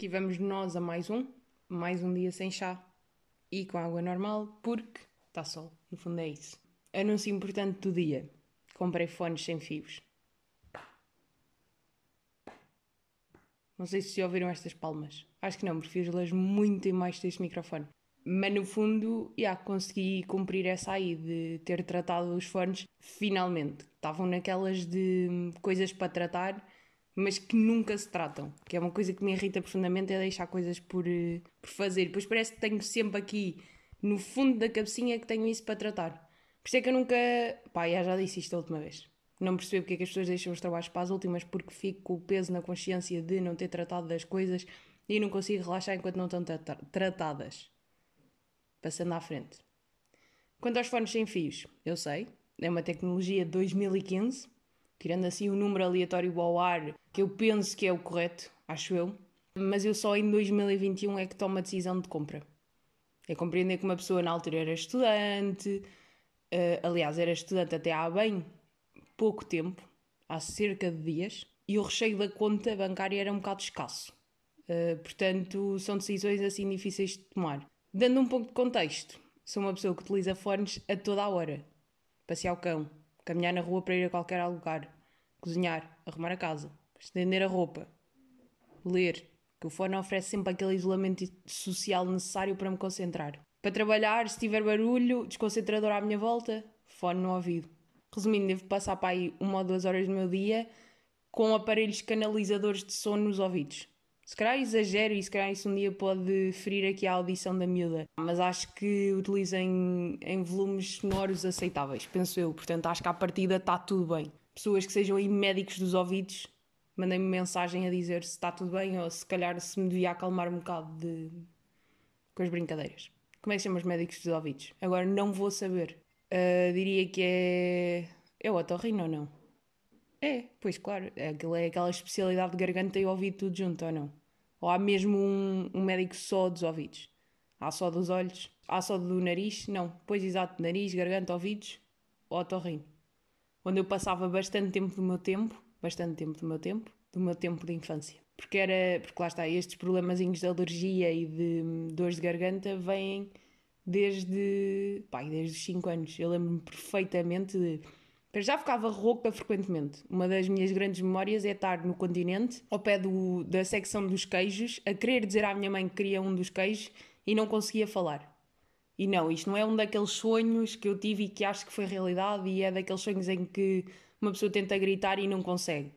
Aqui vamos nós a mais um, mais um dia sem chá e com água normal, porque está sol, no fundo é isso. Anúncio importante do dia: comprei fones sem fios. Não sei se ouviram estas palmas. Acho que não, prefiro-las muito em mais deste microfone. Mas no fundo, já consegui cumprir essa aí de ter tratado os fones finalmente. Estavam naquelas de coisas para tratar, mas que nunca se tratam. Que é uma coisa que me irrita profundamente, é deixar coisas por, eh, por fazer. Depois parece que tenho sempre aqui no fundo da cabecinha que tenho isso para tratar. Por isso é que eu nunca. Pá, já disse isto a última vez. Não percebo porque é que as pessoas deixam os trabalhos para as últimas, porque fico com o peso na consciência de não ter tratado das coisas e não consigo relaxar enquanto não estão tra tratadas. Passando à frente. Quanto aos fones sem fios, eu sei, é uma tecnologia de 2015, tirando assim um número aleatório ao ar, que eu penso que é o correto, acho eu, mas eu só em 2021 é que tomo a decisão de compra. É compreender que uma pessoa na altura era estudante, uh, aliás, era estudante até há bem pouco tempo, há cerca de dias, e o recheio da conta bancária era um bocado escasso. Uh, portanto, são decisões assim difíceis de tomar. Dando um pouco de contexto, sou uma pessoa que utiliza fones a toda a hora. Passear o cão, caminhar na rua para ir a qualquer lugar, cozinhar, arrumar a casa, estender a roupa, ler, que o fone oferece sempre aquele isolamento social necessário para me concentrar. Para trabalhar, se tiver barulho, desconcentrador à minha volta, fone no ouvido. Resumindo, devo passar para aí uma ou duas horas do meu dia com aparelhos canalizadores de som nos ouvidos. Se calhar exagero e se calhar isso um dia pode ferir aqui a audição da miúda, mas acho que utilizem em volumes sonoros aceitáveis, penso eu. Portanto, acho que à partida está tudo bem. Pessoas que sejam aí médicos dos ouvidos, mandem-me mensagem a dizer se está tudo bem ou se calhar se me devia acalmar um bocado de... com as brincadeiras. Como é que os médicos dos ouvidos? Agora não vou saber. Uh, diria que é. É o otorrino ou não? É, pois claro. É, é aquela especialidade de garganta e ouvido tudo junto ou não? Ou há mesmo um, um médico só dos ouvidos? Há só dos olhos? Há só do nariz? Não. Pois exato, nariz, garganta, ouvidos, otorrino. Onde eu passava bastante tempo do meu tempo, bastante tempo do meu tempo, do meu tempo de infância. Porque era, porque lá está, estes problemazinhos de alergia e de hum, dores de garganta vêm desde, pá, desde os 5 anos. Eu lembro-me perfeitamente de. Eu já ficava rouca frequentemente. Uma das minhas grandes memórias é estar no continente, ao pé do, da secção dos queijos, a querer dizer à minha mãe que queria um dos queijos e não conseguia falar. E não, isto não é um daqueles sonhos que eu tive e que acho que foi realidade, e é daqueles sonhos em que uma pessoa tenta gritar e não consegue.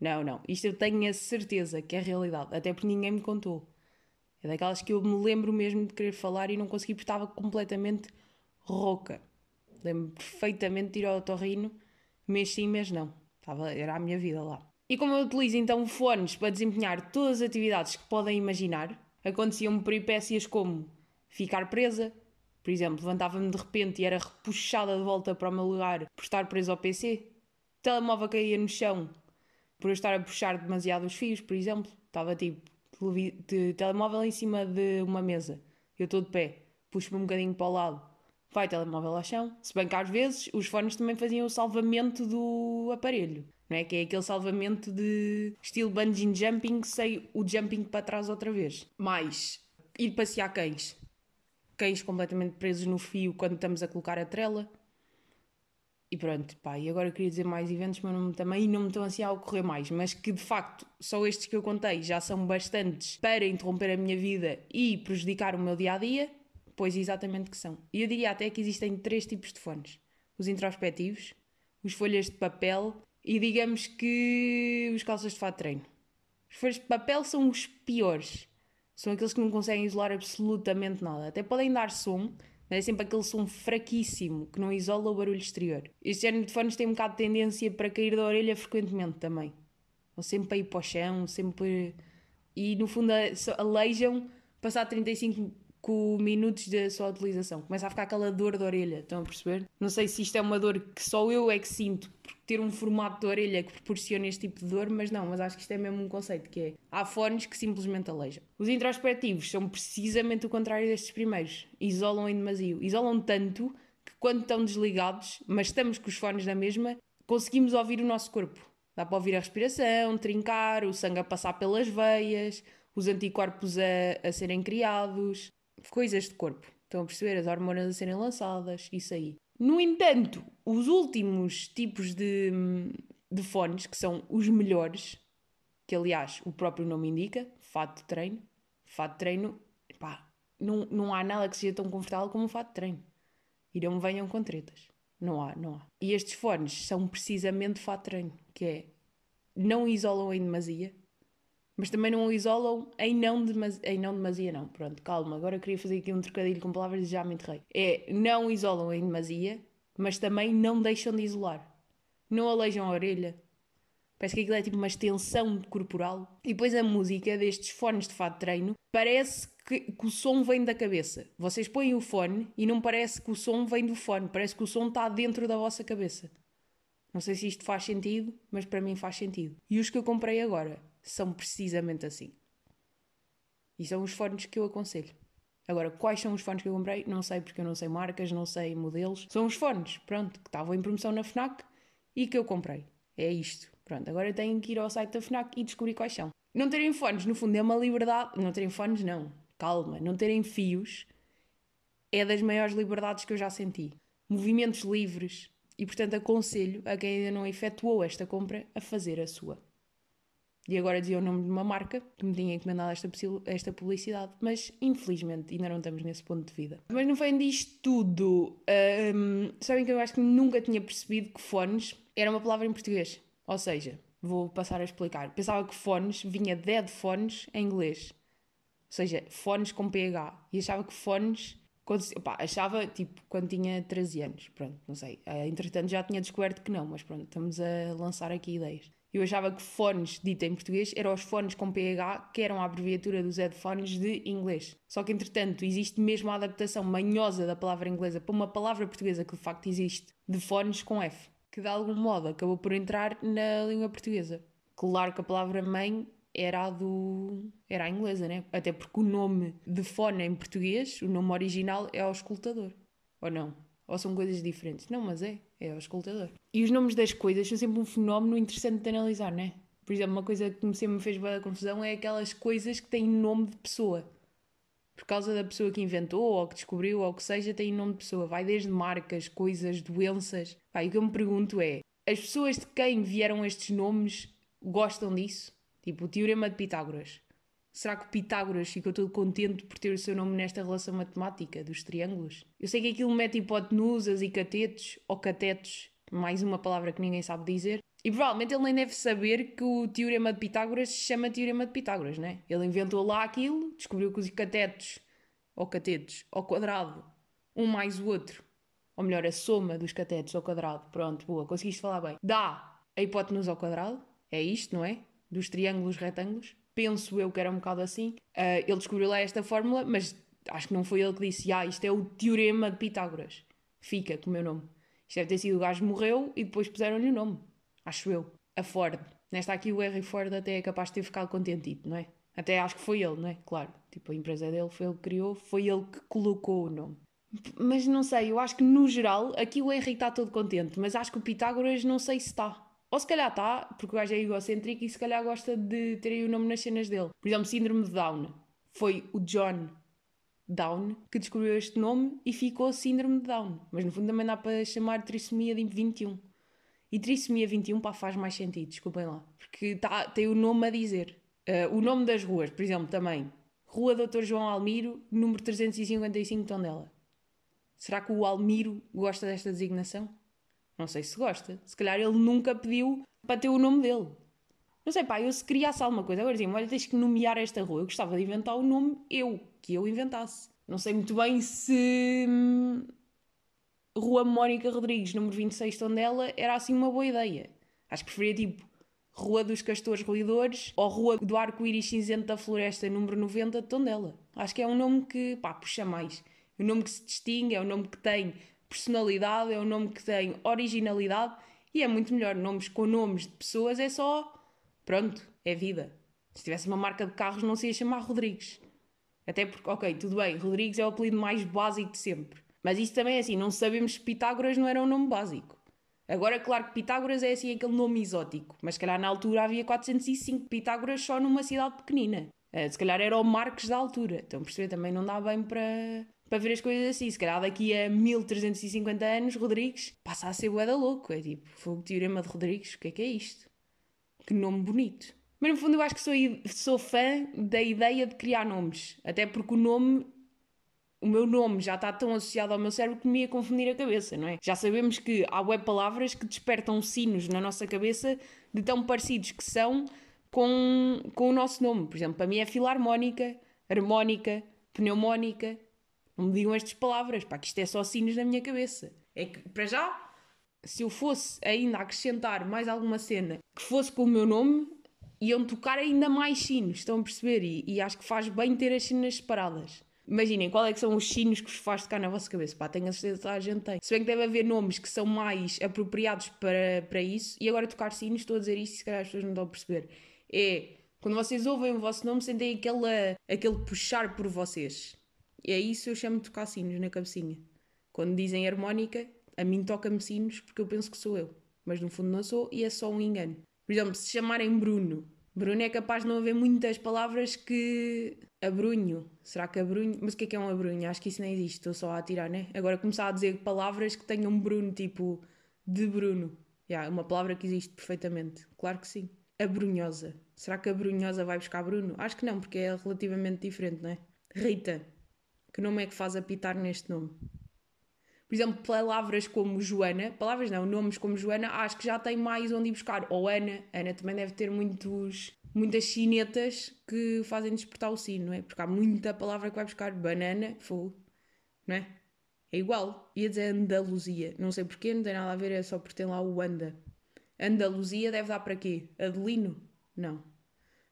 Não, não. Isto eu tenho a certeza que é realidade, até porque ninguém me contou. É daquelas que eu me lembro mesmo de querer falar e não consegui porque estava completamente rouca. Lembro perfeitamente de ir ao torrino, mês sim, mês não. Estava, era a minha vida lá. E como eu utilizo então fones para desempenhar todas as atividades que podem imaginar, aconteciam-me peripécias como ficar presa, por exemplo, levantava-me de repente e era repuxada de volta para o meu lugar por estar preso ao PC, o telemóvel caía no chão por eu estar a puxar demasiado os fios, por exemplo, estava tipo de telemóvel em cima de uma mesa. Eu estou de pé, puxo-me um bocadinho para o lado, vai telemóvel ao chão. Se bem que às vezes os fones também faziam o salvamento do aparelho, não é? Que é aquele salvamento de estilo bungee jumping, sei o jumping para trás outra vez. Mais ir passear cães. Cães completamente presos no fio quando estamos a colocar a trela. E pronto, pá, e agora eu queria dizer mais eventos, mas não, também não me estão assim a ocorrer mais, mas que de facto só estes que eu contei já são bastantes para interromper a minha vida e prejudicar o meu dia a dia, pois exatamente que são. E eu diria até que existem três tipos de fones: os introspectivos, os folhas de papel e digamos que os calças de fato de treino. Os folhas de papel são os piores, são aqueles que não conseguem isolar absolutamente nada, até podem dar som é sempre aquele som fraquíssimo que não isola o barulho exterior. Este género de fones tem um bocado de tendência para cair da orelha frequentemente também. Ou sempre para ir para o chão, sempre. E no fundo aleijam passar 35 minutos da sua utilização. Começa a ficar aquela dor de orelha, estão a perceber? Não sei se isto é uma dor que só eu é que sinto por ter um formato de orelha que proporciona este tipo de dor, mas não, mas acho que isto é mesmo um conceito que é. Há fones que simplesmente aleijam. Os introspectivos são precisamente o contrário destes primeiros. Isolam em demasia. Isolam tanto que quando estão desligados, mas estamos com os fones na mesma, conseguimos ouvir o nosso corpo. Dá para ouvir a respiração, trincar, o sangue a passar pelas veias, os anticorpos a, a serem criados, coisas de corpo. Estão a perceber? As hormonas a serem lançadas, isso aí. No entanto, os últimos tipos de, de fones, que são os melhores, que aliás o próprio nome indica, fato de treino, fato de treino, pá, não, não há nada que seja tão confortável como um fato de treino. E não me venham com tretas. Não há, não há. E estes fones são precisamente fato de treino, que é não isolam em demasia, mas também não o isolam em não, demasi em não demasia, não. Pronto, calma, agora queria fazer aqui um trocadilho com palavras e já me enterrei. É, não isolam em demasia, mas também não deixam de isolar. Não aleijam a orelha. Parece que aquilo é tipo uma extensão corporal. E depois a música destes fones de fato de treino parece que, que, o som vem da cabeça. Vocês põem o fone e não parece que o som vem do fone, parece que o som está dentro da vossa cabeça. Não sei se isto faz sentido, mas para mim faz sentido. E os que eu comprei agora são precisamente assim. E são os fones que eu aconselho. Agora, quais são os fones que eu comprei? Não sei, porque eu não sei marcas, não sei modelos. São os fones, pronto, que estavam em promoção na FNAC e que eu comprei. É isto. Pronto, agora tenho que ir ao site da FNAC e descobrir quais são. Não terem fones, no fundo, é uma liberdade. Não terem fones, não. Calma. Não terem fios é das maiores liberdades que eu já senti. Movimentos livres. E, portanto, aconselho a quem ainda não efetuou esta compra a fazer a sua. E agora dizia o nome de uma marca que me tinha encomendado esta, esta publicidade, mas infelizmente ainda não estamos nesse ponto de vida. Mas no fim disto tudo, um, sabem que eu acho que nunca tinha percebido que fones era uma palavra em português. Ou seja, vou passar a explicar. Pensava que fones vinha de headphones em inglês. Ou seja, fones com PH. E achava que fones. Quando, opa, achava tipo quando tinha 13 anos. Pronto, não sei. Eh, entretanto já tinha descoberto que não, mas pronto, estamos a lançar aqui ideias. Eu achava que fones, dito em português, eram os fones com PH, que eram a abreviatura dos headphones de inglês. Só que, entretanto, existe mesmo a adaptação manhosa da palavra inglesa para uma palavra portuguesa que de facto existe, de fones com F, que de algum modo acabou por entrar na língua portuguesa. Claro que a palavra mãe era a do. era a inglesa, né? Até porque o nome de fone em português, o nome original é auscultador. Ou não? Ou são coisas diferentes? Não, mas é. É o escutador. E os nomes das coisas são sempre um fenómeno interessante de analisar, não é? Por exemplo, uma coisa que sempre me fez boa confusão é aquelas coisas que têm nome de pessoa. Por causa da pessoa que inventou, ou que descobriu, ou que seja, tem nome de pessoa. Vai desde marcas, coisas, doenças. Vai, o que eu me pergunto é: as pessoas de quem vieram estes nomes gostam disso? Tipo, o Teorema de Pitágoras. Será que Pitágoras ficou todo contente por ter o seu nome nesta relação matemática dos triângulos? Eu sei que aquilo mete hipotenusas e catetos, ou catetos, mais uma palavra que ninguém sabe dizer, e provavelmente ele nem deve saber que o teorema de Pitágoras se chama teorema de Pitágoras, né? Ele inventou lá aquilo, descobriu que os catetos, ou catetos, ao quadrado, um mais o outro, ou melhor, a soma dos catetos ao quadrado, pronto, boa, conseguiste falar bem, dá a hipotenusa ao quadrado, é isto, não é? Dos triângulos retângulos penso eu que era um bocado assim. Uh, ele descobriu lá esta fórmula, mas acho que não foi ele que disse, ah, isto é o teorema de Pitágoras. Fica com o meu nome. Isto deve ter sido o gajo morreu e depois puseram-lhe o nome. Acho eu. A Ford. Nesta aqui o Henry Ford até é capaz de ter ficado contentito, não é? Até acho que foi ele, não é? Claro. Tipo, a empresa dele foi ele que criou, foi ele que colocou o nome. Mas não sei, eu acho que no geral, aqui o Henry está todo contente, mas acho que o Pitágoras não sei se está. Ou se calhar está, porque o gajo é egocêntrico e se calhar gosta de ter aí o nome nas cenas dele. Por exemplo, Síndrome de Down. Foi o John Down que descobriu este nome e ficou Síndrome de Down. Mas no fundo também dá para chamar trissomia de 21. E trissomia 21 pá, faz mais sentido, desculpem lá. Porque tá, tem o nome a dizer. Uh, o nome das ruas, por exemplo, também. Rua Dr. João Almiro, número 355 Tondela. Será que o Almiro gosta desta designação? Não sei se gosta. Se calhar ele nunca pediu para ter o nome dele. Não sei, pá, eu se criasse alguma coisa, agora dizia olha, tens que nomear esta rua. Eu gostava de inventar o nome eu, que eu inventasse. Não sei muito bem se. Hum, rua Mónica Rodrigues, número 26, Tondela, era assim uma boa ideia. Acho que preferia tipo Rua dos Castores Ruidores ou Rua do Arco-Íris Cinzento da Floresta, número 90 de Tondela. Acho que é um nome que, pá, puxa mais. Um nome que se distingue, é um nome que tem personalidade, é um nome que tem originalidade e é muito melhor. Nomes com nomes de pessoas é só. Pronto, é vida. Se tivesse uma marca de carros, não se ia chamar Rodrigues. Até porque, ok, tudo bem, Rodrigues é o apelido mais básico de sempre. Mas isso também é assim, não sabemos se Pitágoras não era um nome básico. Agora, claro que Pitágoras é assim aquele nome exótico, mas calhar na altura havia 405 Pitágoras só numa cidade pequenina. Uh, se calhar era o Marcos da altura. Então, perceber, também não dá bem para, para ver as coisas assim. Se calhar daqui a 1350 anos, Rodrigues passa a ser boeda louco. É tipo, foi o teorema de Rodrigues, o que é que é isto? Que nome bonito. Mas no fundo eu acho que sou, sou fã da ideia de criar nomes. Até porque o nome o meu nome já está tão associado ao meu cérebro que me ia confundir a cabeça, não é? Já sabemos que há web palavras que despertam sinos na nossa cabeça de tão parecidos que são com, com o nosso nome. Por exemplo, para mim é filarmónica, harmónica, pneumónica. Não me digam estas palavras, pá, que isto é só sinos na minha cabeça. É que, para já, se eu fosse ainda acrescentar mais alguma cena que fosse com o meu nome, iam tocar ainda mais sinos, estão a perceber? E, e acho que faz bem ter as sinas separadas. Imaginem, qual é que são os sinos que vos faz tocar na vossa cabeça? Pá, tenho a certeza que a gente tem. Se bem que deve haver nomes que são mais apropriados para, para isso, e agora tocar sinos, estou a dizer isto se calhar as pessoas não estão a perceber. É, quando vocês ouvem o vosso nome, sentem aquele, aquele puxar por vocês. É isso eu chamo de tocar sinos na cabecinha. Quando dizem harmónica, a mim toca-me sinos porque eu penso que sou eu. Mas no fundo não sou e é só um engano. Por exemplo, se chamarem Bruno, Bruno é capaz de não haver muitas palavras que. Abrunho. Será que abrunho? Mas o que é que é um abrunho? Acho que isso nem existe, estou só a atirar, né? Agora começar a dizer palavras que tenham Bruno, tipo de Bruno. Já, yeah, uma palavra que existe perfeitamente. Claro que sim. Abrunhosa. Será que a Brunhosa vai buscar Bruno? Acho que não, porque é relativamente diferente, não é? Rita. Que nome é que faz apitar neste nome? Por exemplo, palavras como Joana, palavras não, nomes como Joana, acho que já tem mais onde ir buscar. Ou Ana, Ana também deve ter muitos, muitas chinetas que fazem despertar o sino, não é? Porque há muita palavra que vai buscar. Banana, fogo, não é? É igual. Ia dizer Andaluzia, não sei porquê, não tem nada a ver, é só porque tem lá o anda. Andaluzia deve dar para quê? Adelino? Não.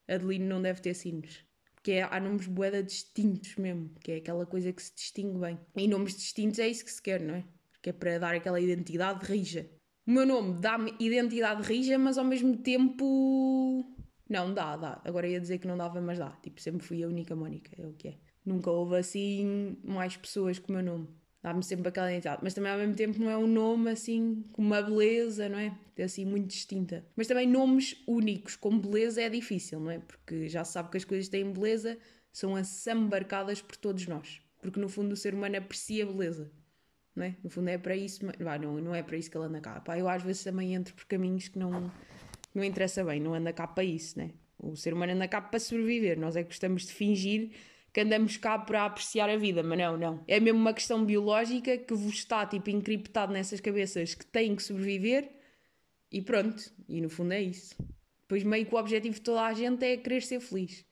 Adelino não deve ter sinos que é, há nomes boeda distintos mesmo, que é aquela coisa que se distingue bem. E nomes distintos é isso que se quer, não é? Que é para dar aquela identidade rija. O meu nome dá-me identidade rija, mas ao mesmo tempo. Não, dá, dá. Agora ia dizer que não dava, mas dá. Tipo, sempre fui a única Mónica, é o que é. Nunca houve assim mais pessoas com o meu nome dá-me sempre aquela identidade. Mas também ao mesmo tempo não é um nome assim com uma beleza, não é? É assim muito distinta. Mas também nomes únicos com beleza é difícil, não é? Porque já se sabe que as coisas têm beleza, são assambarcadas por todos nós. Porque no fundo o ser humano aprecia beleza. Não é? No fundo é para isso, mas, não, não é para isso que ele anda cá. Pá, eu às vezes também entro por caminhos que não, não interessa bem, não anda cá para isso, né? O ser humano anda cá para sobreviver, nós é que gostamos de fingir que andamos cá para apreciar a vida, mas não, não. É mesmo uma questão biológica que vos está tipo encriptado nessas cabeças que têm que sobreviver e pronto. E no fundo é isso. Depois meio que o objetivo de toda a gente é querer ser feliz.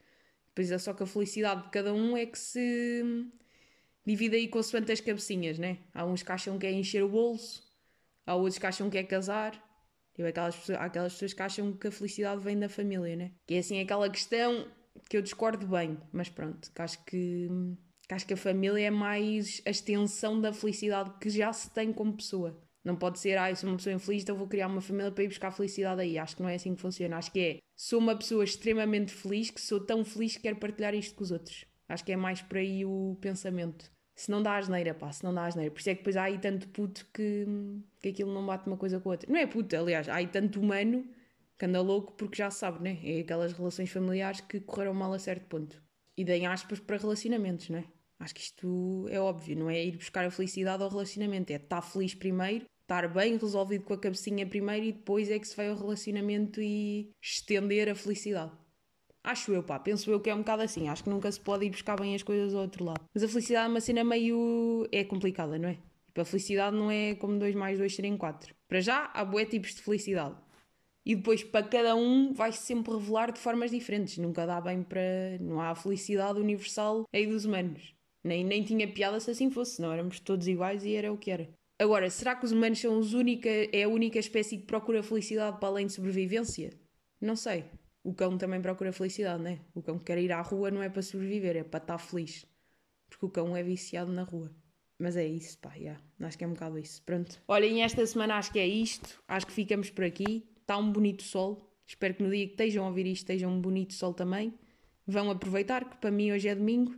Depois é só que a felicidade de cada um é que se divide aí consoante as cabecinhas, né? Há uns que acham que é encher o bolso, há outros que acham que é casar. E aquelas pessoas, há aquelas pessoas que acham que a felicidade vem da família, né? Que é assim aquela questão que eu discordo bem, mas pronto, que acho que, que acho que a família é mais a extensão da felicidade que já se tem como pessoa. Não pode ser, ah, eu sou uma pessoa infeliz, então vou criar uma família para ir buscar felicidade aí. Acho que não é assim que funciona. Acho que é, sou uma pessoa extremamente feliz, que sou tão feliz que quero partilhar isto com os outros. Acho que é mais por aí o pensamento. Se não dá asneira, pá, se não dá asneira. Por isso é que depois há aí tanto puto que, que aquilo não bate uma coisa com a outra. Não é puto, aliás, há aí tanto humano que anda louco porque já sabe, né? É aquelas relações familiares que correram mal a certo ponto. E deem aspas para relacionamentos, né? Acho que isto é óbvio, não é ir buscar a felicidade ao relacionamento, é estar feliz primeiro, estar bem resolvido com a cabecinha primeiro e depois é que se vai ao relacionamento e estender a felicidade. Acho eu, pá, penso eu que é um bocado assim. Acho que nunca se pode ir buscar bem as coisas ao outro lado. Mas a felicidade é uma cena meio. é complicada, não é? Tipo, a felicidade não é como 2 mais 2 serem 4. Para já, há bué tipos de felicidade. E depois, para cada um, vai -se sempre revelar de formas diferentes. Nunca dá bem para. Não há felicidade universal aí dos humanos. Nem, nem tinha piada se assim fosse, senão éramos todos iguais e era o que era. Agora, será que os humanos são os única, é a única espécie que procura felicidade para além de sobrevivência? Não sei. O cão também procura felicidade, não é? O cão que quer ir à rua não é para sobreviver, é para estar feliz. Porque o cão é viciado na rua. Mas é isso, pá, yeah. acho que é um bocado isso. Pronto. Olhem, esta semana acho que é isto. Acho que ficamos por aqui está um bonito sol. Espero que no dia que estejam a ouvir isto esteja um bonito sol também. Vão aproveitar, que para mim hoje é domingo,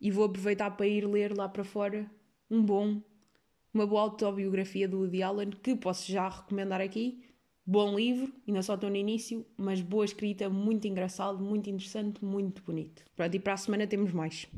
e vou aproveitar para ir ler lá para fora um bom, uma boa autobiografia do Woody Allen, que posso já recomendar aqui, Bom livro, ainda só estou no início, mas boa escrita, muito engraçado, muito interessante, muito bonito. Pronto, e para a semana temos mais.